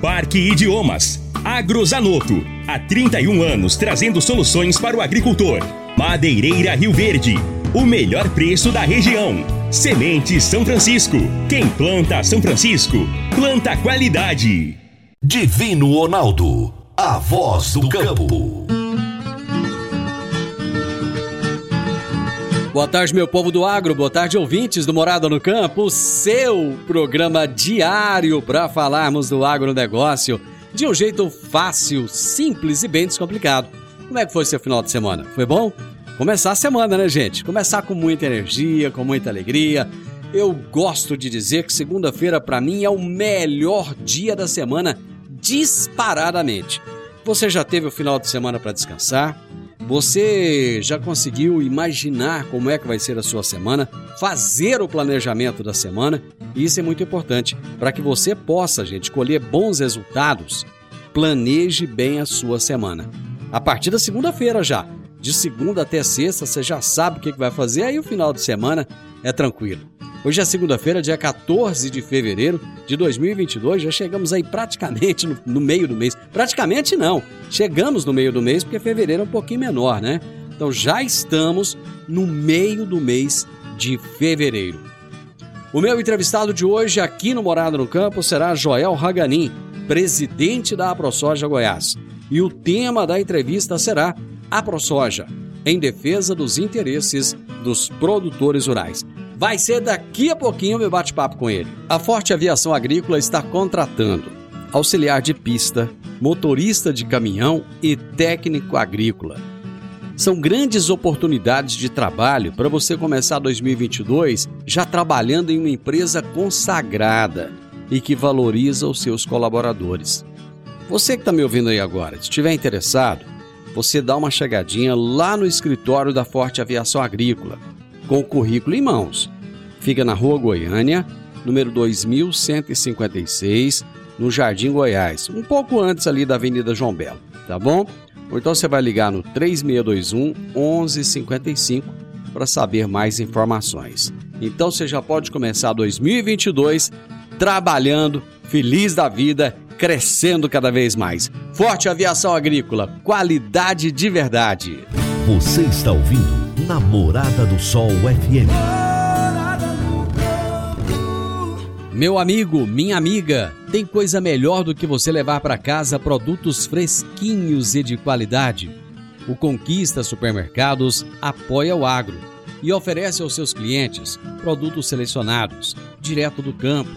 Parque Idiomas. Agrozanoto. Há 31 anos trazendo soluções para o agricultor. Madeireira Rio Verde. O melhor preço da região. Semente São Francisco. Quem planta São Francisco, planta qualidade. Divino Ronaldo. A voz do campo. Boa tarde, meu povo do agro. Boa tarde, ouvintes do Morada no Campo. O seu programa diário para falarmos do agronegócio de um jeito fácil, simples e bem descomplicado. Como é que foi seu final de semana? Foi bom? Começar a semana, né, gente? Começar com muita energia, com muita alegria. Eu gosto de dizer que segunda-feira para mim é o melhor dia da semana, disparadamente. Você já teve o final de semana para descansar? Você já conseguiu imaginar como é que vai ser a sua semana, fazer o planejamento da semana? Isso é muito importante para que você possa, gente, colher bons resultados. Planeje bem a sua semana. A partir da segunda-feira já, de segunda até sexta, você já sabe o que vai fazer, aí o final de semana é tranquilo. Hoje é segunda-feira, dia 14 de fevereiro de 2022. Já chegamos aí praticamente no, no, meio do mês. Praticamente não. Chegamos no meio do mês porque fevereiro é um pouquinho menor, né? Então já estamos no meio do mês de fevereiro. O meu entrevistado de hoje aqui no Morada no Campo será Joel Raganin, presidente da AproSoja Goiás. E o tema da entrevista será AproSoja, em defesa dos interesses dos produtores rurais. Vai ser daqui a pouquinho meu bate-papo com ele. A Forte Aviação Agrícola está contratando auxiliar de pista, motorista de caminhão e técnico agrícola. São grandes oportunidades de trabalho para você começar 2022 já trabalhando em uma empresa consagrada e que valoriza os seus colaboradores. Você que está me ouvindo aí agora, se estiver interessado, você dá uma chegadinha lá no escritório da Forte Aviação Agrícola com o currículo em mãos. Fica na Rua Goiânia, número 2156, no Jardim Goiás, um pouco antes ali da Avenida João Belo, tá bom? Ou então você vai ligar no 3621 1155 para saber mais informações. Então você já pode começar 2022 trabalhando, feliz da vida, crescendo cada vez mais. Forte Aviação Agrícola, qualidade de verdade. Você está ouvindo Namorada do Sol FM. Meu amigo, minha amiga, tem coisa melhor do que você levar para casa produtos fresquinhos e de qualidade. O Conquista Supermercados apoia o agro e oferece aos seus clientes produtos selecionados, direto do campo,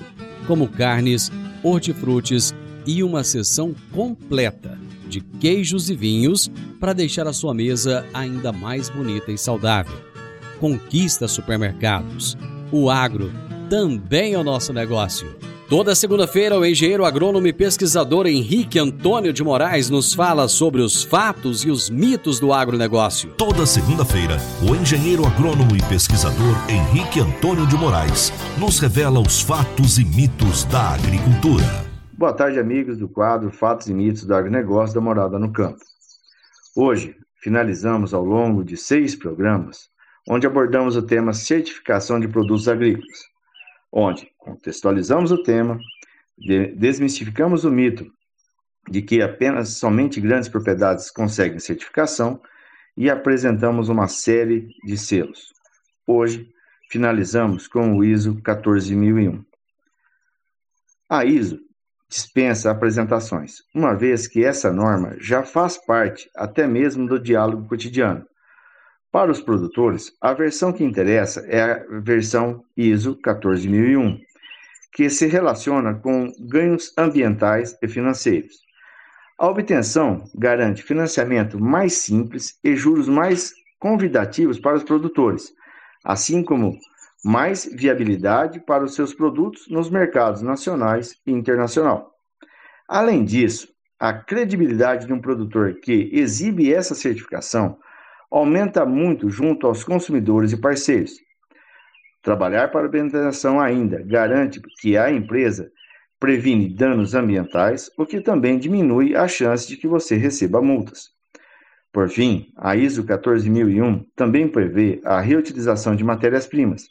como carnes, hortifrutis e uma seção completa de queijos e vinhos para deixar a sua mesa ainda mais bonita e saudável. Conquista Supermercados. O agro também é o nosso negócio. Toda segunda-feira, o engenheiro agrônomo e pesquisador Henrique Antônio de Moraes nos fala sobre os fatos e os mitos do agronegócio. Toda segunda-feira, o engenheiro agrônomo e pesquisador Henrique Antônio de Moraes nos revela os fatos e mitos da agricultura. Boa tarde, amigos do quadro Fatos e Mitos do Agronegócio da Morada no Campo. Hoje, finalizamos ao longo de seis programas, onde abordamos o tema certificação de produtos agrícolas onde contextualizamos o tema, desmistificamos o mito de que apenas somente grandes propriedades conseguem certificação e apresentamos uma série de selos. Hoje, finalizamos com o ISO 14001. A ISO dispensa apresentações, uma vez que essa norma já faz parte até mesmo do diálogo cotidiano. Para os produtores, a versão que interessa é a versão ISO 14001, que se relaciona com ganhos ambientais e financeiros. A obtenção garante financiamento mais simples e juros mais convidativos para os produtores, assim como mais viabilidade para os seus produtos nos mercados nacionais e internacional. Além disso, a credibilidade de um produtor que exibe essa certificação aumenta muito junto aos consumidores e parceiros. Trabalhar para a ambientação ainda garante que a empresa previne danos ambientais, o que também diminui a chance de que você receba multas. Por fim, a ISO 14001 também prevê a reutilização de matérias-primas,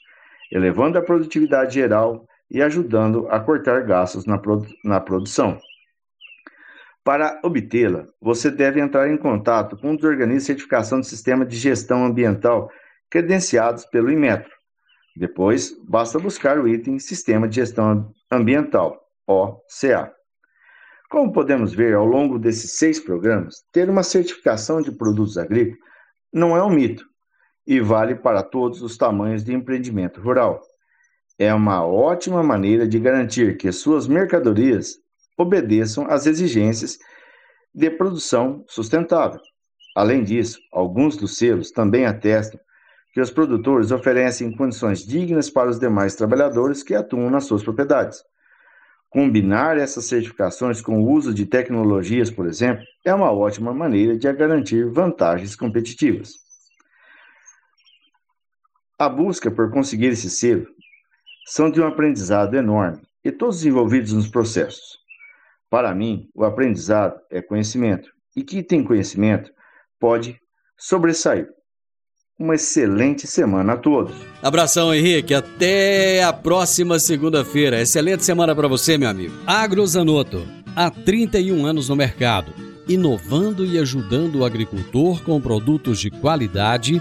elevando a produtividade geral e ajudando a cortar gastos na, produ na produção. Para obtê-la, você deve entrar em contato com os organismos de certificação do Sistema de Gestão Ambiental credenciados pelo Inmetro. Depois, basta buscar o item Sistema de Gestão Ambiental, OCA. Como podemos ver ao longo desses seis programas, ter uma certificação de produtos agrícolas não é um mito, e vale para todos os tamanhos de empreendimento rural. É uma ótima maneira de garantir que suas mercadorias obedeçam às exigências de produção sustentável. Além disso, alguns dos selos também atestam que os produtores oferecem condições dignas para os demais trabalhadores que atuam nas suas propriedades. Combinar essas certificações com o uso de tecnologias, por exemplo, é uma ótima maneira de garantir vantagens competitivas. A busca por conseguir esse selo são de um aprendizado enorme e todos envolvidos nos processos. Para mim, o aprendizado é conhecimento e quem tem conhecimento pode sobressair. Uma excelente semana a todos. Abração, Henrique. Até a próxima segunda-feira. Excelente semana para você, meu amigo. Agrozanoto, há 31 anos no mercado, inovando e ajudando o agricultor com produtos de qualidade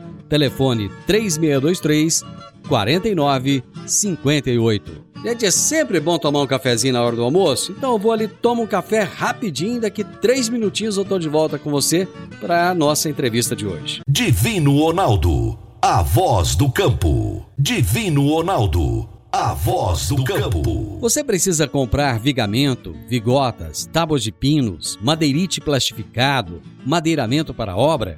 Telefone 3623 4958. Gente, é sempre bom tomar um cafezinho na hora do almoço, então eu vou ali, tomo um café rapidinho, daqui três minutinhos eu tô de volta com você para a nossa entrevista de hoje. Divino Ronaldo, a voz do campo. Divino Ronaldo, a voz do campo. Você precisa comprar vigamento, vigotas, tábuas de pinos, madeirite plastificado, madeiramento para obra?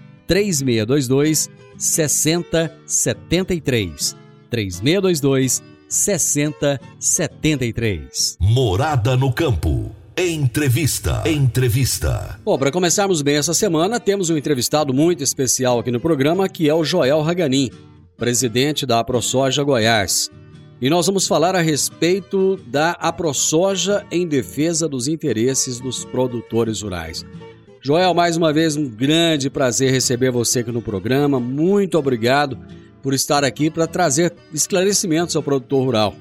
3622 6073. 3622 6073. Morada no campo. Entrevista. Entrevista. Bom, para começarmos bem essa semana, temos um entrevistado muito especial aqui no programa, que é o Joel Raganin, presidente da AproSoja Goiás. E nós vamos falar a respeito da AproSoja em defesa dos interesses dos produtores rurais. Joel, mais uma vez um grande prazer receber você aqui no programa. Muito obrigado por estar aqui para trazer esclarecimentos ao produtor rural.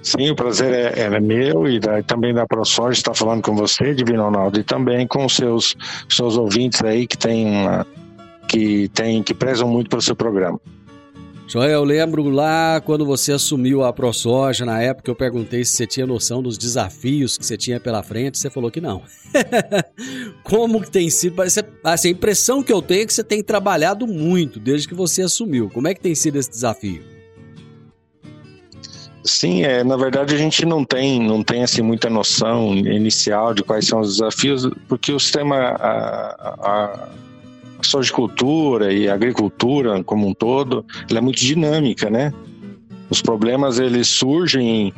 Sim, o prazer é, é meu e da, também da ProSoja estar falando com você, Divino Ronaldo, e também com seus seus ouvintes aí que tem que tem que prezam muito pelo seu programa. Joel, eu lembro lá quando você assumiu a ProSoja, na época eu perguntei se você tinha noção dos desafios que você tinha pela frente, você falou que não. Como que tem sido? Parece, assim, a impressão que eu tenho é que você tem trabalhado muito desde que você assumiu. Como é que tem sido esse desafio? Sim, é, na verdade a gente não tem, não tem assim, muita noção inicial de quais são os desafios, porque o sistema, a, a, a sojicultura e a agricultura como um todo, ela é muito dinâmica, né? Os problemas eles surgem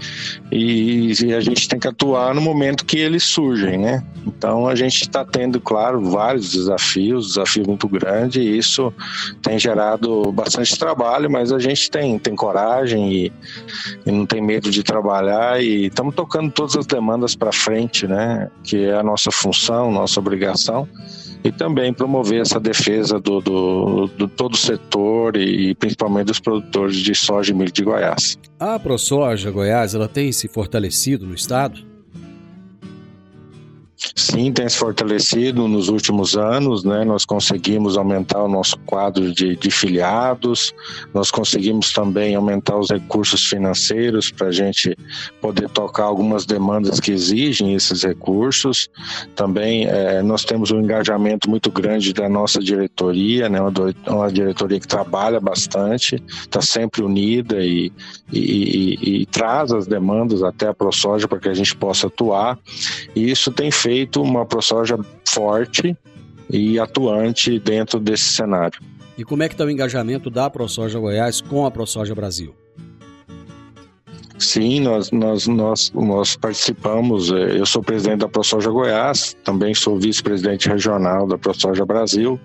e, e, a gente tem que atuar no momento que eles surgem, né? Então a gente está tendo, claro, vários desafios, desafio muito grande e isso tem gerado bastante trabalho, mas a gente tem, tem coragem e, e não tem medo de trabalhar e estamos tocando todas as demandas para frente, né? Que é a nossa função, nossa obrigação e também promover essa defesa do, do, do todo o setor e principalmente dos produtores de soja e milho de Goiás. A ProSoja Goiás ela tem se fortalecido no estado? Sim, tem se fortalecido nos últimos anos, né? Nós conseguimos aumentar o nosso quadro de, de filiados, nós conseguimos também aumentar os recursos financeiros para a gente poder tocar algumas demandas que exigem esses recursos. Também é, nós temos um engajamento muito grande da nossa diretoria, né? Uma, uma diretoria que trabalha bastante, está sempre unida e, e, e, e traz as demandas até a ProSoja para que a gente possa atuar. E isso tem feito uma ProSoja forte e atuante dentro desse cenário. E como é que está o engajamento da ProSoja Goiás com a ProSoja Brasil? Sim, nós, nós, nós, nós participamos. Eh, eu sou presidente da ProSoja Goiás, também sou vice-presidente regional da ProSoja Brasil.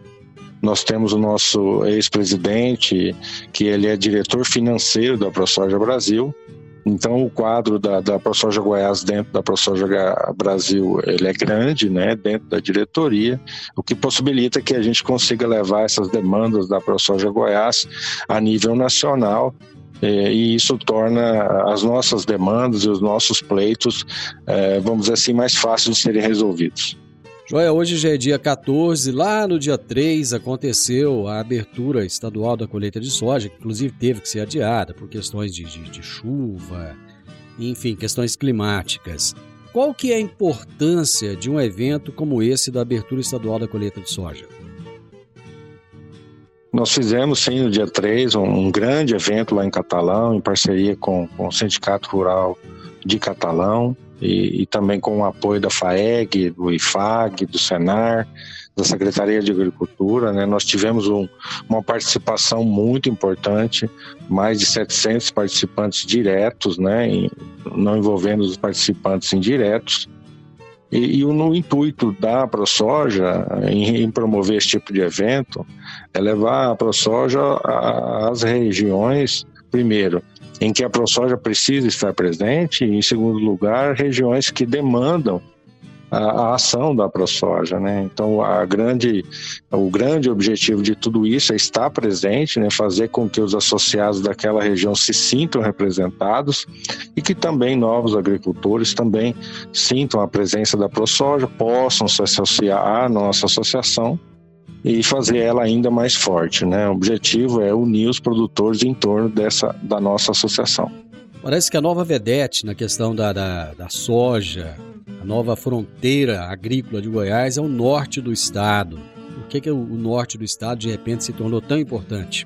Nós temos o nosso ex-presidente, que ele é diretor financeiro da ProSoja Brasil, então o quadro da, da ProSoja Goiás dentro da ProSoja Brasil ele é grande, né, dentro da diretoria, o que possibilita que a gente consiga levar essas demandas da ProSoja Goiás a nível nacional eh, e isso torna as nossas demandas e os nossos pleitos, eh, vamos dizer assim, mais fáceis de serem resolvidos. Joia, hoje já é dia 14, lá no dia 3 aconteceu a abertura estadual da colheita de soja, que inclusive teve que ser adiada por questões de, de, de chuva, enfim, questões climáticas. Qual que é a importância de um evento como esse da abertura estadual da colheita de soja? Nós fizemos, sim, no dia 3, um, um grande evento lá em Catalão, em parceria com, com o Sindicato Rural de Catalão e, e, também com o apoio da FAEG, do IFAG, do Senar, da Secretaria de Agricultura. Né? Nós tivemos um, uma participação muito importante, mais de 700 participantes diretos, né? Em, não envolvendo os participantes indiretos. E, e no intuito da ProSoja em, em promover esse tipo de evento é levar a ProSoja às regiões, primeiro, em que a ProSoja precisa estar presente, e, em segundo lugar, regiões que demandam a, a, ação da ProSoja, né? Então, a grande, o grande objetivo de tudo isso é estar presente, né? Fazer com que os associados daquela região se sintam representados e que também novos agricultores também sintam a presença da ProSoja, possam se associar à nossa associação e fazer ela ainda mais forte. Né? O objetivo é unir os produtores em torno dessa, da nossa associação. Parece que a nova vedete na questão da, da, da soja, a nova fronteira agrícola de Goiás é o norte do estado. Por que, que o norte do estado de repente se tornou tão importante?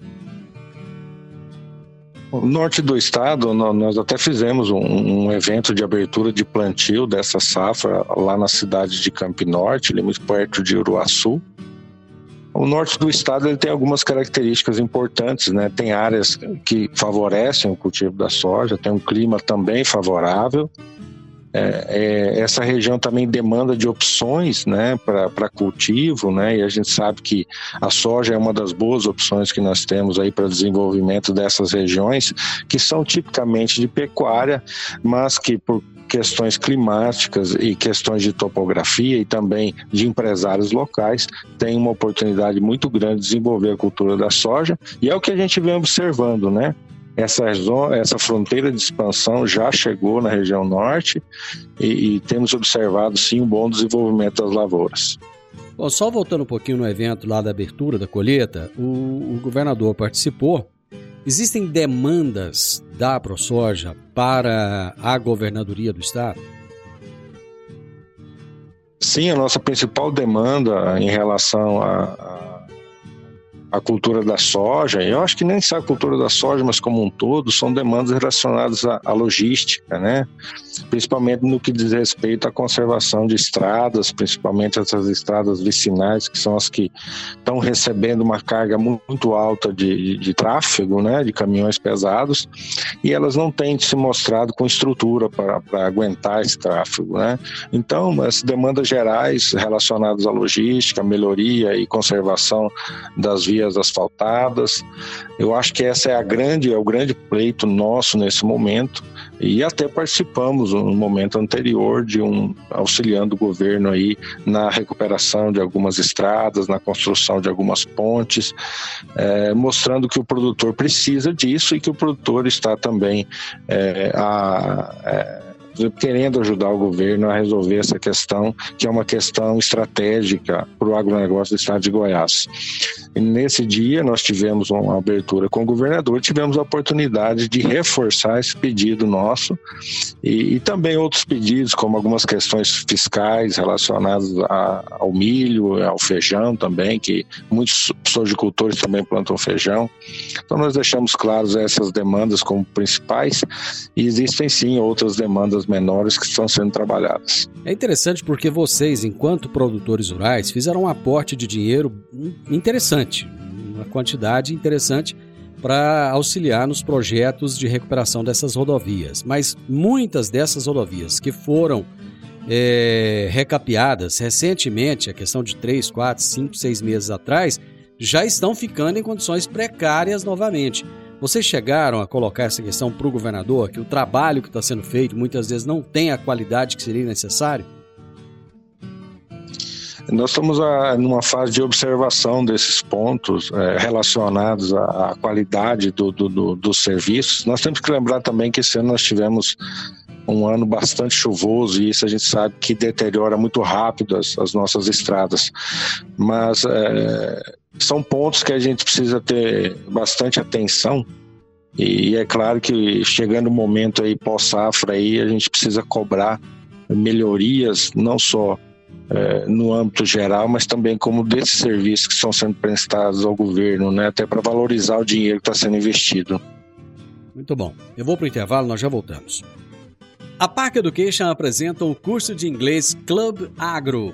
O norte do estado, nós até fizemos um, evento de abertura de plantio dessa safra lá na cidade de Campo Norte, ali muito perto de Uruaçu. O norte do estado ele tem algumas características importantes, né? Tem áreas que favorecem o cultivo da soja, tem um clima também favorável. É, é, essa região também demanda de opções né, para cultivo, né, e a gente sabe que a soja é uma das boas opções que nós temos aí para desenvolvimento dessas regiões, que são tipicamente de pecuária, mas que por questões climáticas e questões de topografia e também de empresários locais, tem uma oportunidade muito grande de desenvolver a cultura da soja, e é o que a gente vem observando, né? Essa, zona, essa fronteira de expansão já chegou na região norte e, e temos observado sim um bom desenvolvimento das lavouras. Bom, só voltando um pouquinho no evento lá da abertura da colheita, o, o governador participou Existem demandas da ProSoja para a governadoria do estado? Sim, a nossa principal demanda em relação a, a cultura da soja, eu acho que nem só a cultura da soja, mas como um todo, são demandas relacionadas à, à logística, né? Principalmente no que diz respeito à conservação de estradas, principalmente essas estradas vicinais, que são as que estão recebendo uma carga muito alta de, de, de tráfego, né? De caminhões pesados, e elas não têm se mostrado com estrutura para, para aguentar esse tráfego, né? Então, as demandas gerais relacionadas à logística, melhoria e conservação das vias asfaltadas. Eu acho que essa é a grande, é o grande pleito nosso nesse momento e até participamos no momento anterior de um auxiliando o governo aí na recuperação de algumas estradas, na construção de algumas pontes, é, mostrando que o produtor precisa disso e que o produtor está também é, a, é, querendo ajudar o governo a resolver essa questão, que é uma questão estratégica para o agronegócio do estado de Goiás. E nesse dia, nós tivemos uma abertura com o governador, tivemos a oportunidade de reforçar esse pedido nosso e, e também outros pedidos, como algumas questões fiscais relacionadas a, ao milho, ao feijão também, que muitos sojicultores também plantam feijão. Então, nós deixamos claros essas demandas como principais e existem sim outras demandas menores que estão sendo trabalhadas. É interessante porque vocês, enquanto produtores rurais, fizeram um aporte de dinheiro interessante, uma quantidade interessante para auxiliar nos projetos de recuperação dessas rodovias. Mas muitas dessas rodovias que foram é, recapeadas recentemente, a questão de 3, 4, 5, 6 meses atrás, já estão ficando em condições precárias novamente. Vocês chegaram a colocar essa questão para o governador, que o trabalho que está sendo feito muitas vezes não tem a qualidade que seria necessário? Nós estamos a, numa fase de observação desses pontos é, relacionados à, à qualidade do, do, do, dos serviços. Nós temos que lembrar também que esse ano nós tivemos um ano bastante chuvoso e isso a gente sabe que deteriora muito rápido as, as nossas estradas. Mas é, são pontos que a gente precisa ter bastante atenção. E é claro que chegando o momento aí pós-safra aí, a gente precisa cobrar melhorias, não só é, no âmbito geral, mas também como desses serviços que estão sendo prestados ao governo, né, até para valorizar o dinheiro que está sendo investido. Muito bom. Eu vou para o intervalo, nós já voltamos. A Park Education apresenta o curso de inglês Club Agro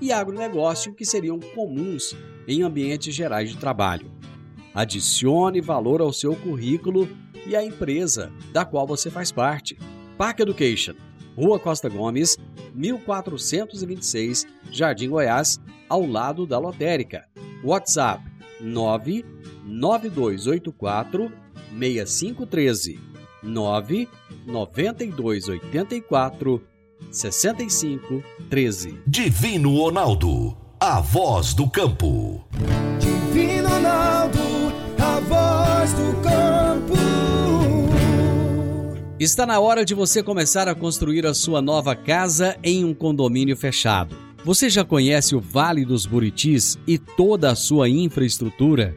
e agronegócio que seriam comuns em ambientes gerais de trabalho. Adicione valor ao seu currículo e à empresa da qual você faz parte. Park Education, Rua Costa Gomes, 1426, Jardim Goiás, ao lado da lotérica. WhatsApp 99284 6513 99284 6513. Divino Ronaldo, a voz do campo. Divino Ronaldo, a voz do campo. Está na hora de você começar a construir a sua nova casa em um condomínio fechado. Você já conhece o Vale dos Buritis e toda a sua infraestrutura?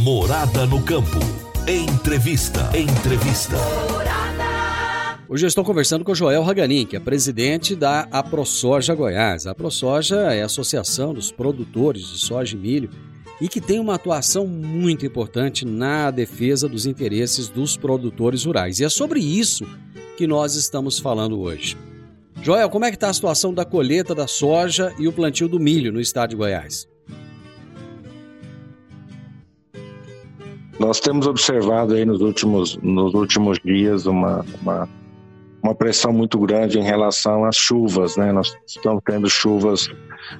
Morada no campo. Entrevista. Entrevista. Hoje eu estou conversando com Joel Raganin, que é presidente da AproSoja Goiás. A AproSoja é a Associação dos Produtores de Soja e Milho e que tem uma atuação muito importante na defesa dos interesses dos produtores rurais. E é sobre isso que nós estamos falando hoje. Joel, como é que está a situação da colheita da soja e o plantio do milho no estado de Goiás? Nós temos observado aí nos últimos, nos últimos dias uma, uma, uma pressão muito grande em relação às chuvas, né? Nós estamos tendo chuvas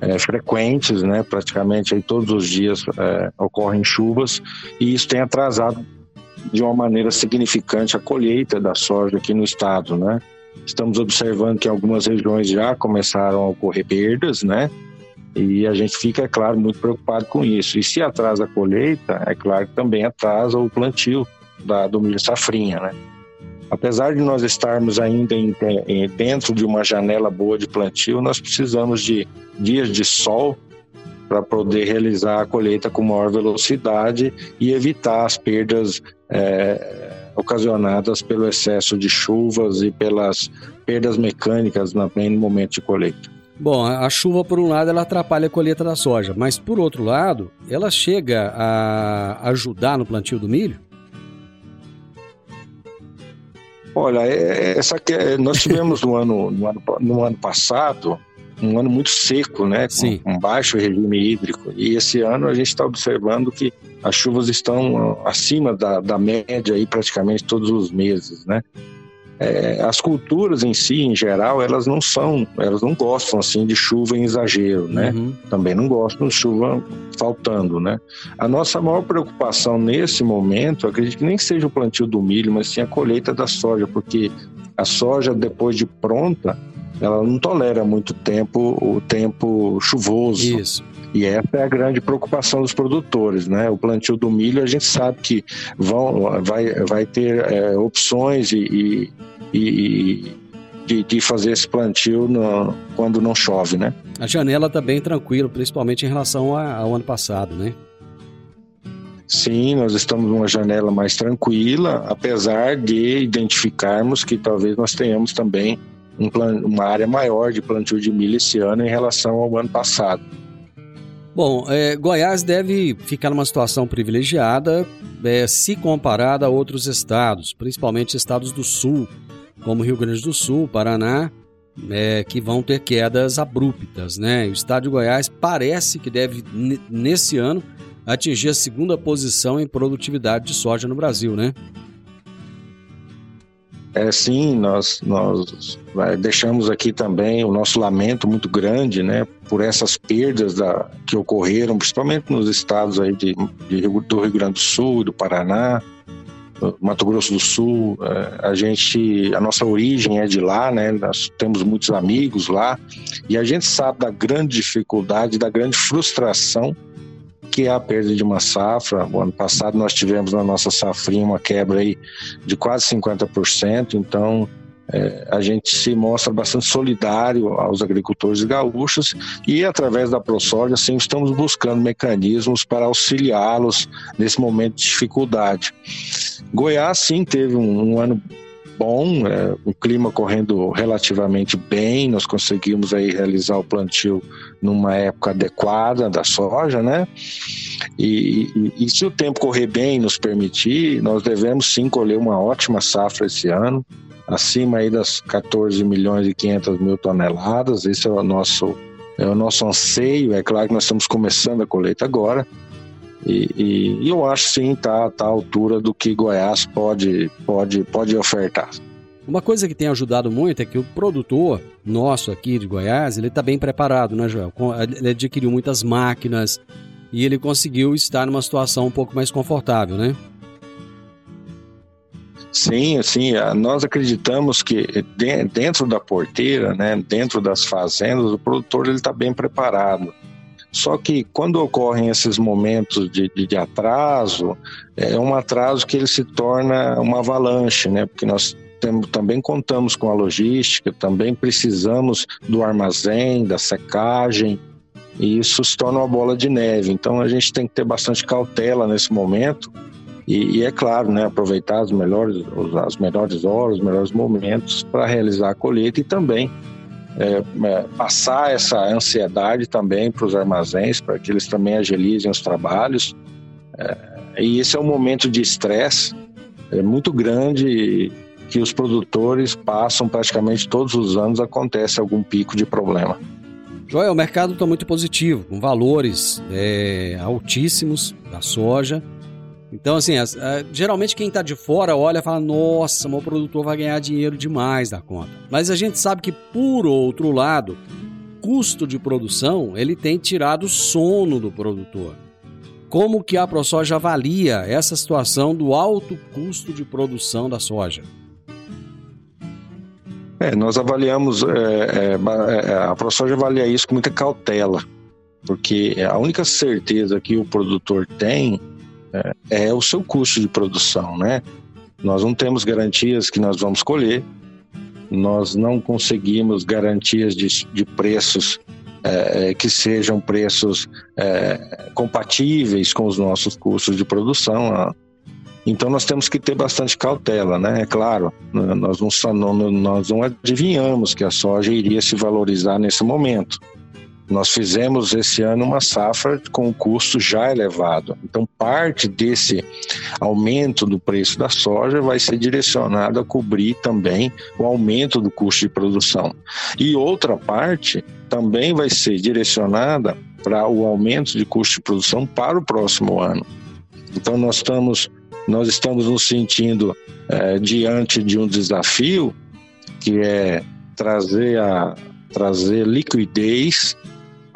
é, frequentes, né? Praticamente aí todos os dias é, ocorrem chuvas e isso tem atrasado de uma maneira significante a colheita da soja aqui no estado, né? Estamos observando que algumas regiões já começaram a ocorrer perdas, né? E a gente fica, é claro, muito preocupado com isso. E se atrasa a colheita, é claro que também atrasa o plantio da, do milho safrinha, né? Apesar de nós estarmos ainda em, em, dentro de uma janela boa de plantio, nós precisamos de dias de sol para poder realizar a colheita com maior velocidade e evitar as perdas é, ocasionadas pelo excesso de chuvas e pelas perdas mecânicas no momento de colheita. Bom, a chuva, por um lado, ela atrapalha a colheita da soja, mas por outro lado, ela chega a ajudar no plantio do milho? Olha, é, é, essa é, nós tivemos no ano, no ano, no ano passado um ano muito seco, né? Com, com, baixo regime hídrico. E esse ano a gente está observando que as chuvas estão acima da, da média aí praticamente todos os meses, né? É, as culturas em si, em geral, elas não são, elas não gostam assim de chuva em exagero, né? Uhum. Também não gostam de chuva faltando, né? A nossa maior preocupação nesse momento, acredito que nem seja o plantio do milho, mas sim a colheita da soja, porque a soja depois de pronta, ela não tolera muito tempo o tempo chuvoso. Isso. E essa é a grande preocupação dos produtores, né? O plantio do milho, a gente sabe que vão, vai, vai ter é, opções e, e, e de, de, fazer esse plantio no, quando não chove, né? A janela está bem tranquila, principalmente em relação ao ano passado, né? Sim, nós estamos numa janela mais tranquila, apesar de identificarmos que talvez nós tenhamos também um plan, uma área maior de plantio de milho esse ano em relação ao ano passado. Bom, é, Goiás deve ficar numa situação privilegiada é, se comparada a outros estados, principalmente estados do sul, como Rio Grande do Sul, Paraná, é, que vão ter quedas abruptas. Né? O estado de Goiás parece que deve, nesse ano, atingir a segunda posição em produtividade de soja no Brasil, né? É, sim, nós, nós deixamos aqui também o nosso lamento muito grande, né, por essas perdas da, que ocorreram, principalmente nos estados aí de, de, do Rio Grande do Sul, do Paraná, Mato Grosso do Sul. É, a gente, a nossa origem é de lá, né, nós temos muitos amigos lá, e a gente sabe da grande dificuldade, da grande frustração que é a perda de uma safra. O ano passado nós tivemos na nossa safrinha uma quebra aí de quase 50%, então é, a gente se mostra bastante solidário aos agricultores gaúchos e através da ProSoja sim estamos buscando mecanismos para auxiliá-los nesse momento de dificuldade. Goiás sim teve um, um ano bom, é, o clima correndo relativamente bem, nós conseguimos aí realizar o plantio numa época adequada da soja, né? E, e, e se o tempo correr bem e nos permitir, nós devemos sim colher uma ótima safra esse ano, acima aí das 14 milhões e 500 mil toneladas, esse é o nosso é o nosso anseio, é claro que nós estamos começando a colheita agora, e, e, e, eu acho sim tá, tá à altura do que Goiás pode, pode, pode ofertar. Uma coisa que tem ajudado muito é que o produtor nosso aqui de Goiás, ele está bem preparado, né, Joel? Ele adquiriu muitas máquinas e ele conseguiu estar numa situação um pouco mais confortável, né? Sim, sim. Nós acreditamos que dentro da porteira, né, dentro das fazendas, o produtor ele está bem preparado. Só que quando ocorrem esses momentos de, de, de, atraso, é um atraso que ele se torna uma avalanche, né? Porque nós também contamos com a logística, também precisamos do armazém, da secagem, e isso se torna uma bola de neve. Então a gente tem que ter bastante cautela nesse momento. E, e é claro, né, aproveitar as melhores, as melhores horas, os melhores momentos para realizar a colheita e também é, é, passar essa ansiedade também para os armazéns, para que eles também agilizem os trabalhos. É, e esse é um momento de estresse é, muito grande que os produtores passam praticamente todos os anos, acontece algum pico de problema. Joel, o mercado está muito positivo, com valores é, altíssimos da soja. Então, assim, as, a, geralmente quem está de fora olha e fala: nossa, meu produtor vai ganhar dinheiro demais da conta. Mas a gente sabe que, por outro lado, custo de produção ele tem tirado sono do produtor. Como que a ProSoja avalia essa situação do alto custo de produção da soja? É, nós avaliamos, é, é, é a ProSoja avalia isso com muita cautela, porque a única certeza que o produtor tem é, é o seu custo de produção, né? Nós não temos garantias que nós vamos colher, nós não conseguimos garantias de, de preços é, é, que sejam preços é, compatíveis com os nossos custos de produção. Então nós temos que ter bastante cautela, né? É claro, nós não, nós não adivinhamos que a soja iria se valorizar nesse momento. Nós fizemos esse ano uma safra com um custo já elevado. Então, parte desse aumento do preço da soja vai ser direcionado a cobrir também o aumento do custo de produção. E outra parte também vai ser direcionada para o aumento de custo de produção para o próximo ano. Então, nós estamos, nós estamos nos sentindo é, diante de um desafio que é trazer, a, trazer liquidez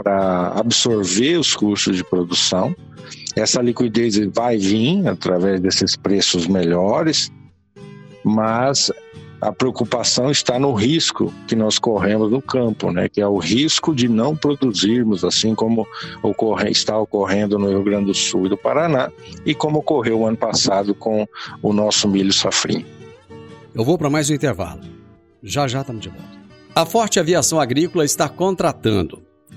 para absorver os custos de produção. Essa liquidez vai vir através desses preços melhores, mas a preocupação está no risco que nós corremos no campo, né? que é o risco de não produzirmos, assim como ocorre, está ocorrendo no Rio Grande do Sul e do Paraná, e como ocorreu ano passado com o nosso milho safrinho. Eu vou para mais um intervalo. Já já estamos de volta. A Forte Aviação Agrícola está contratando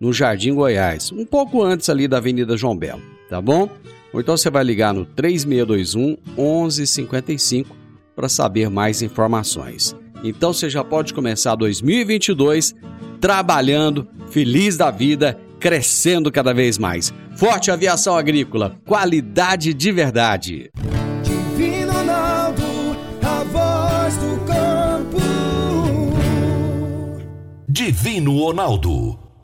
no Jardim Goiás, um pouco antes ali da Avenida João Belo, tá bom? Ou então você vai ligar no 3621 1155 para saber mais informações. Então você já pode começar 2022 trabalhando, feliz da vida, crescendo cada vez mais. Forte Aviação Agrícola, qualidade de verdade. Divino Ronaldo, a voz do campo. Divino Ronaldo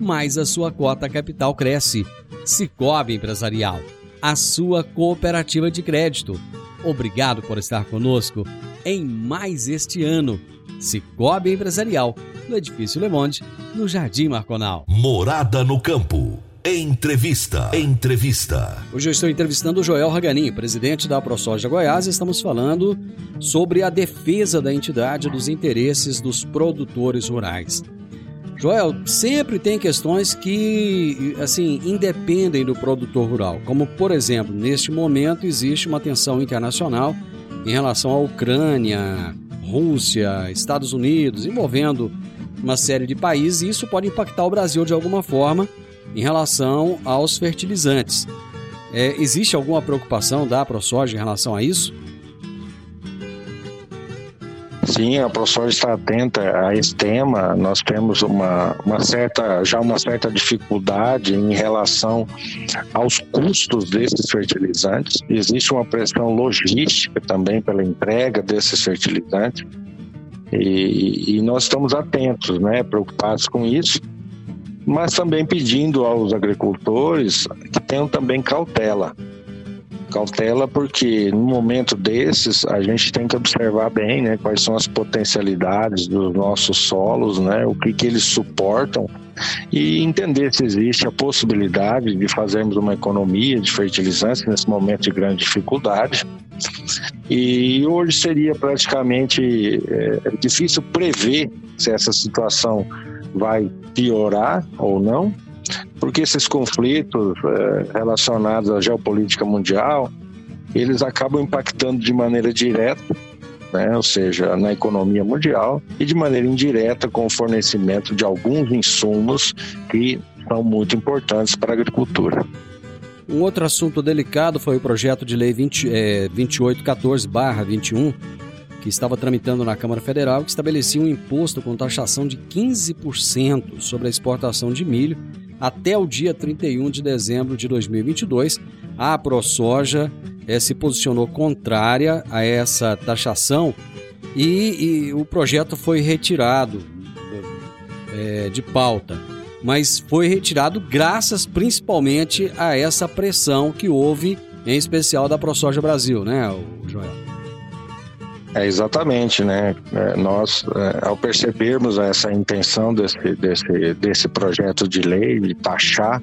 mais a sua cota capital cresce. Cicobi Empresarial, a sua cooperativa de crédito. Obrigado por estar conosco em mais este ano. Cicobi Empresarial, no Edifício Le Monde, no Jardim Marconal. Morada no Campo. Entrevista. Entrevista. Hoje eu estou entrevistando o Joel Raganin, presidente da ProSoja Goiás. Estamos falando sobre a defesa da entidade dos interesses dos produtores rurais. Joel, sempre tem questões que, assim, independem do produtor rural. Como, por exemplo, neste momento existe uma tensão internacional em relação à Ucrânia, Rússia, Estados Unidos, envolvendo uma série de países, e isso pode impactar o Brasil de alguma forma em relação aos fertilizantes. É, existe alguma preocupação da ProSoja em relação a isso? Sim, a ProSoja está atenta a esse tema. Nós temos uma, uma certa, já uma certa dificuldade em relação aos custos desses fertilizantes. Existe uma pressão logística também pela entrega desses fertilizantes. E, e nós estamos atentos, né, preocupados com isso, mas também pedindo aos agricultores que tenham também cautela Cautela porque no momento desses a gente tem que observar bem, né, quais são as potencialidades dos nossos solos, né, o que que eles suportam e entender se existe a possibilidade de fazermos uma economia de fertilizantes nesse momento de grande dificuldade. E hoje seria praticamente é, difícil prever se essa situação vai piorar ou não, porque esses conflitos é, relacionados à geopolítica mundial, eles acabam impactando de maneira direta, né, ou seja, na economia mundial, e de maneira indireta com o fornecimento de alguns insumos que são muito importantes para a agricultura. Um outro assunto delicado foi o projeto de lei 20, é, 2814-21, que estava tramitando na Câmara Federal, que estabelecia um imposto com taxação de 15% sobre a exportação de milho até o dia 31 de dezembro de 2022. A ProSoja é, se posicionou contrária a essa taxação e, e o projeto foi retirado é, de pauta. Mas foi retirado graças principalmente a essa pressão que houve, em especial da ProSoja Brasil, né, Joel? É, exatamente, né? É, nós, é, ao percebermos essa intenção desse, desse, desse projeto de lei de taxar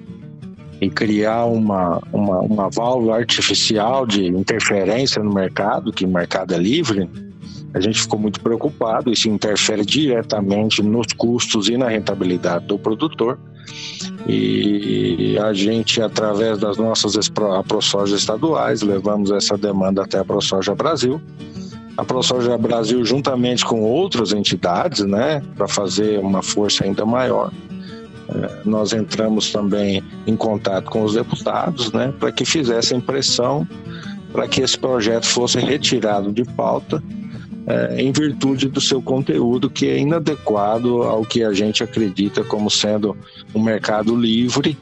e criar uma, uma, uma válvula artificial de interferência no mercado, que o mercado é livre, a gente ficou muito preocupado. Isso interfere diretamente nos custos e na rentabilidade do produtor. E a gente, através das nossas ProSoja estaduais, levamos essa demanda até a ProSoja Brasil a ProSoja Brasil, juntamente com outras entidades, né, para fazer uma força ainda maior, é, nós entramos também em contato com os deputados, né, para que fizessem pressão para que esse projeto fosse retirado de pauta é, em virtude do seu conteúdo que é inadequado ao que a gente acredita como sendo um mercado livre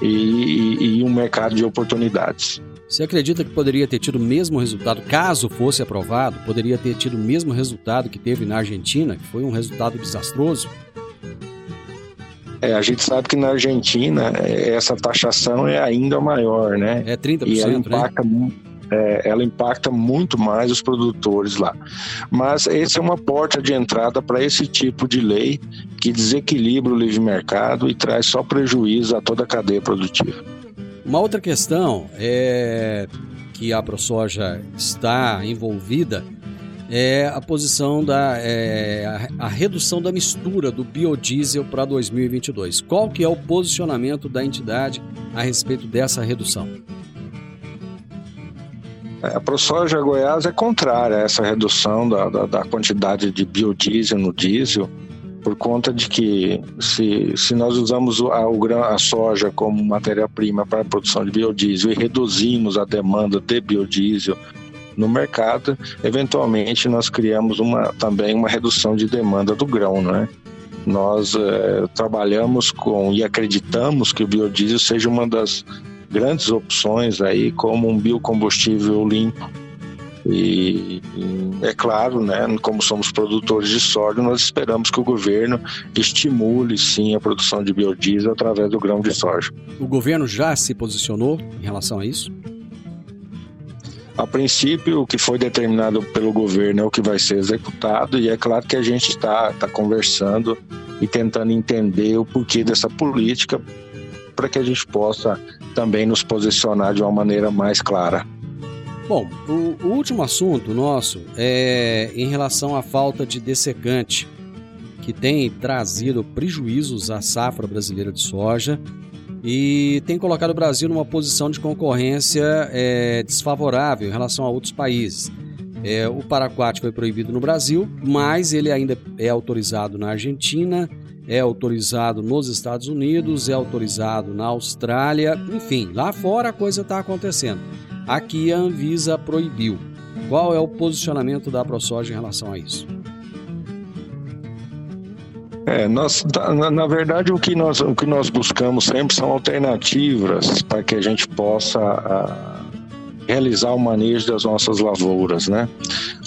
e, e, e um mercado de oportunidades. Você acredita que poderia ter tido o mesmo resultado, caso fosse aprovado, poderia ter tido o mesmo resultado que teve na Argentina, que foi um resultado desastroso? É, a gente sabe que na Argentina é, essa taxação é ainda maior, né? É 30%, e ela né? impacta, né? é, ela impacta muito mais os produtores lá. Mas essa é uma porta de entrada para esse tipo de lei que desequilibra o livre mercado e traz só prejuízo a toda a cadeia produtiva. Uma outra questão é que a ProSoja está envolvida é a posição da é, a, a, redução da mistura do biodiesel para 2022. Qual que é o posicionamento da entidade a respeito dessa redução? A ProSoja Goiás é contrária a essa redução da, da, da quantidade de biodiesel no diesel por conta de que se, se nós usamos a, a soja como matéria-prima para a produção de biodiesel e reduzimos a demanda de biodiesel no mercado, eventualmente nós criamos uma, também uma redução de demanda do grão, né? Nós é, trabalhamos com e acreditamos que o biodiesel seja uma das grandes opções aí como um biocombustível limpo e, é claro, né, como somos produtores de soja, nós esperamos que o governo estimule sim a produção de biodiesel através do grão de soja. O governo já se posicionou em relação a isso? A princípio, o que foi determinado pelo governo é o que vai ser executado, e é claro que a gente está tá conversando e tentando entender o porquê dessa política para que a gente possa também nos posicionar de uma maneira mais clara. Bom, o, o, último assunto nosso é em relação à falta de dessecante, que tem trazido prejuízos à safra brasileira de soja e tem colocado o Brasil numa posição de concorrência é, desfavorável em relação a outros países. É, o paraquat foi proibido no Brasil, mas ele ainda é autorizado na Argentina, é autorizado nos Estados Unidos, é autorizado na Austrália, enfim, lá fora a coisa está acontecendo. Aqui a Anvisa proibiu. Qual é o posicionamento da ProSoja em relação a isso? É, nós, na, na, verdade, o que, nós, o que nós buscamos sempre são alternativas para que a gente possa a, realizar o manejo das nossas lavouras, né?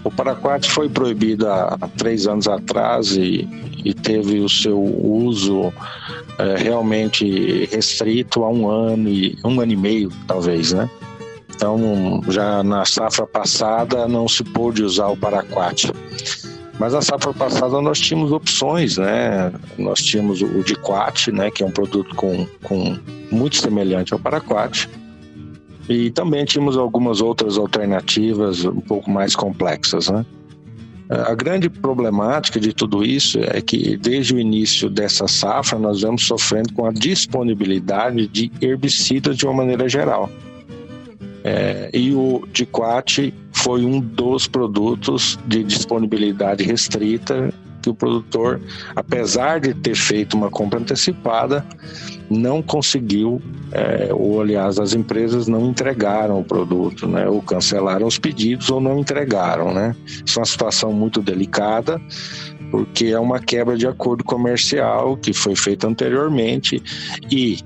O paraquat foi proibido há três anos atrás e, e teve o seu uso é, realmente restrito a um ano e um ano e meio, talvez, né? Então, já na safra passada não se pôde usar o paraquat. Mas a safra passada nós tínhamos opções, né? Nós tínhamos o Diquat, né? Que é um produto com, com muito semelhante ao paraquat. E também tínhamos algumas outras alternativas um pouco mais complexas, né? A grande problemática de tudo isso é que desde o início dessa safra nós vamos sofrendo com a disponibilidade de herbicidas de uma maneira geral. É, e o Diquat foi um dos produtos de disponibilidade restrita que o produtor, apesar de ter feito uma compra antecipada, não conseguiu, é, ou aliás, as empresas não entregaram o produto, né? Ou cancelaram os pedidos ou não entregaram, né? Isso é uma situação muito delicada, porque é uma quebra de acordo comercial que foi feita anteriormente e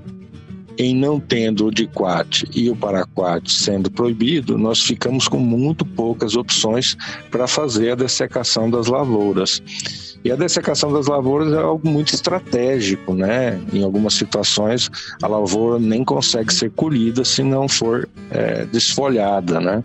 em não tendo o diquat e o paraquat sendo proibido, nós ficamos com muito poucas opções para fazer a dessecação das lavouras. E a dessecação das lavouras é algo muito estratégico, né? Em algumas situações, a lavoura nem consegue ser colhida se não for é, desfolhada, né?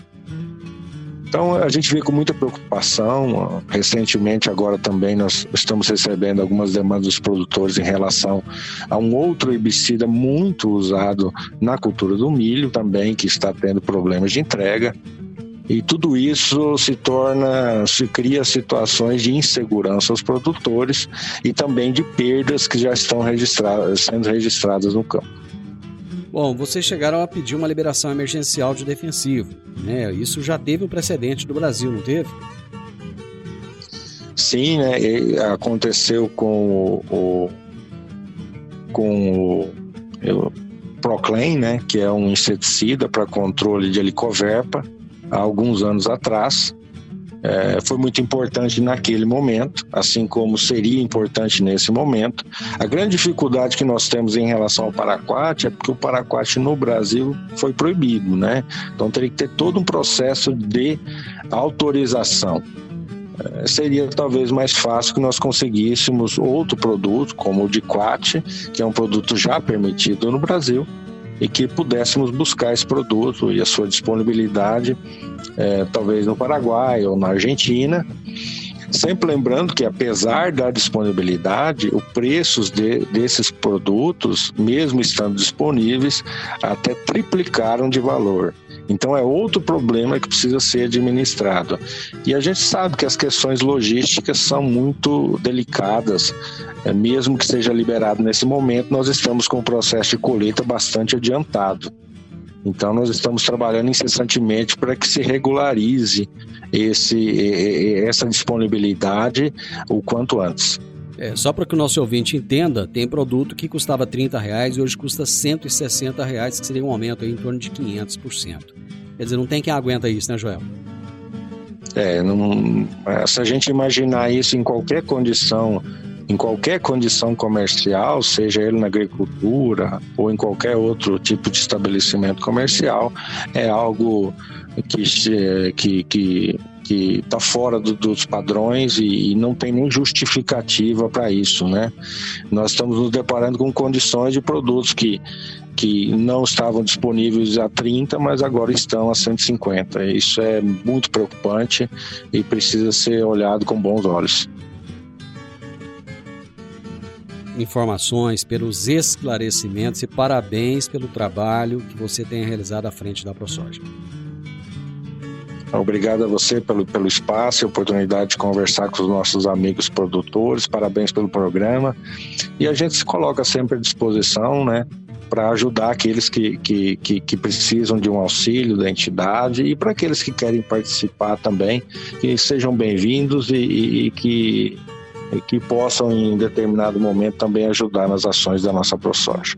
Então a gente vê com muita preocupação. Recentemente, agora também, nós estamos recebendo algumas demandas dos produtores em relação a um outro herbicida muito usado na cultura do milho também, que está tendo problemas de entrega. E tudo isso se torna, se cria situações de insegurança aos produtores e também de perdas que já estão registradas, sendo registradas no campo. Bom, vocês chegaram a pedir uma liberação emergencial de defensivo, né? Isso já teve um precedente do Brasil, não teve? Sim, né? Aconteceu com o, com o, o Proclaim, né? Que é um inseticida para controle de helicoverpa, há alguns anos atrás é, foi muito importante naquele momento, assim como seria importante nesse momento. A grande dificuldade que nós temos em relação ao paraquat é porque o paraquat no Brasil foi proibido, né? Então teria que ter todo um processo de autorização. É, seria talvez mais fácil que nós conseguíssemos outro produto, como o Diquat, que é um produto já permitido no Brasil, e que pudéssemos buscar esse produto e a sua disponibilidade, é, talvez no Paraguai ou na Argentina. Sempre lembrando que, apesar da disponibilidade, os preços de, desses produtos, mesmo estando disponíveis, até triplicaram de valor. Então é outro problema que precisa ser administrado. E a gente sabe que as questões logísticas são muito delicadas. É, mesmo que seja liberado nesse momento, nós estamos com o processo de colheita bastante adiantado. Então nós estamos trabalhando incessantemente para que se regularize esse, essa disponibilidade o quanto antes. É, só para que o nosso ouvinte entenda, tem produto que custava 30 reais e hoje custa 160 reais, que seria um aumento em torno de 500%. Quer dizer, não tem quem aguenta isso, né, Joel? É, não, se a gente imaginar isso em qualquer condição, em qualquer condição comercial, seja ele na agricultura ou em qualquer outro tipo de estabelecimento comercial, é algo que, que, que que está fora do, dos padrões e, e, não tem nem justificativa para isso, né? Nós estamos nos deparando com condições de produtos que, que não estavam disponíveis a 30, mas agora estão a 150. Isso é muito preocupante e precisa ser olhado com bons olhos. Informações, pelos esclarecimentos e parabéns pelo trabalho que você tem realizado à frente da ProSoja. Obrigado a você pelo, pelo espaço e oportunidade de conversar com os nossos amigos produtores. Parabéns pelo programa. E a gente se coloca sempre à disposição, né? Para ajudar aqueles que, que, que, que, precisam de um auxílio da entidade e para aqueles que querem participar também, que sejam bem-vindos e, e, e que, e que possam, em determinado momento, também ajudar nas ações da nossa ProSoja.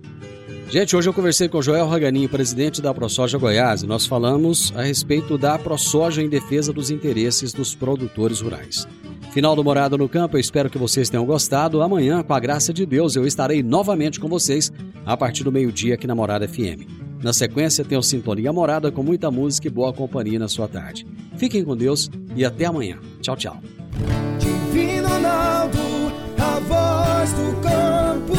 Gente, hoje eu conversei com Joel Raganinho, presidente da ProSoja Goiás, e nós falamos a respeito da ProSoja em defesa dos interesses dos produtores rurais. Final do Morada no Campo, eu espero que vocês tenham gostado. Amanhã, com a graça de Deus, eu estarei novamente com vocês a partir do meio-dia aqui na Morada FM. Na sequência, tem o Sintonia Morada com muita música e boa companhia na sua tarde. Fiquem com Deus e até amanhã. Tchau, tchau. Divino Ronaldo, a voz do campo.